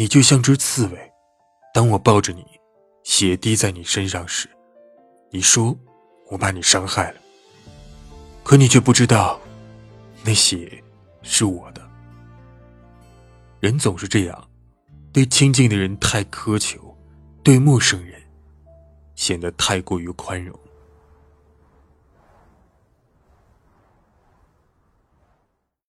你就像只刺猬当我抱着你血滴在你身上时你说我把你伤害了可你却不知道那血是我的。人总是这样对亲近的人太苛求对陌生人显得太过于宽容